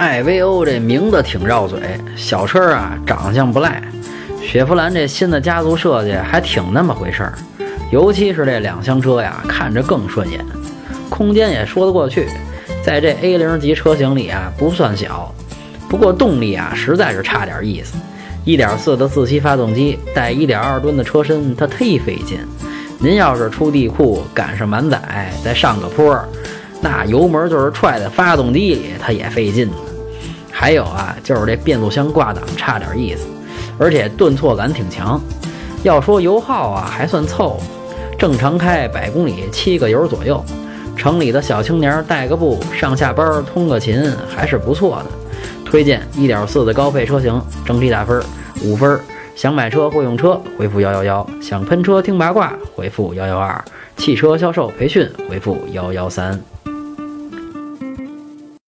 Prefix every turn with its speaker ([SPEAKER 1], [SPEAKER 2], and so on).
[SPEAKER 1] 艾维欧这名字挺绕嘴，小车啊长相不赖。雪佛兰这新的家族设计还挺那么回事儿，尤其是这两厢车呀，看着更顺眼，空间也说得过去，在这 A 零级车型里啊不算小。不过动力啊实在是差点意思，1.4的自吸发动机带1.2吨的车身，它忒费劲。您要是出地库赶上满载，再上个坡，那油门就是踹在发动机里，它也费劲呢。还有啊，就是这变速箱挂档差点意思。而且顿挫感挺强，要说油耗啊还算凑合，正常开百公里七个油左右，城里的小青年带个步上下班通个勤还是不错的。推荐1.4的高配车型，整体打分五分。想买车或用车回复幺幺幺，想喷车听八卦回复幺幺二，汽车销售培训回复幺幺三。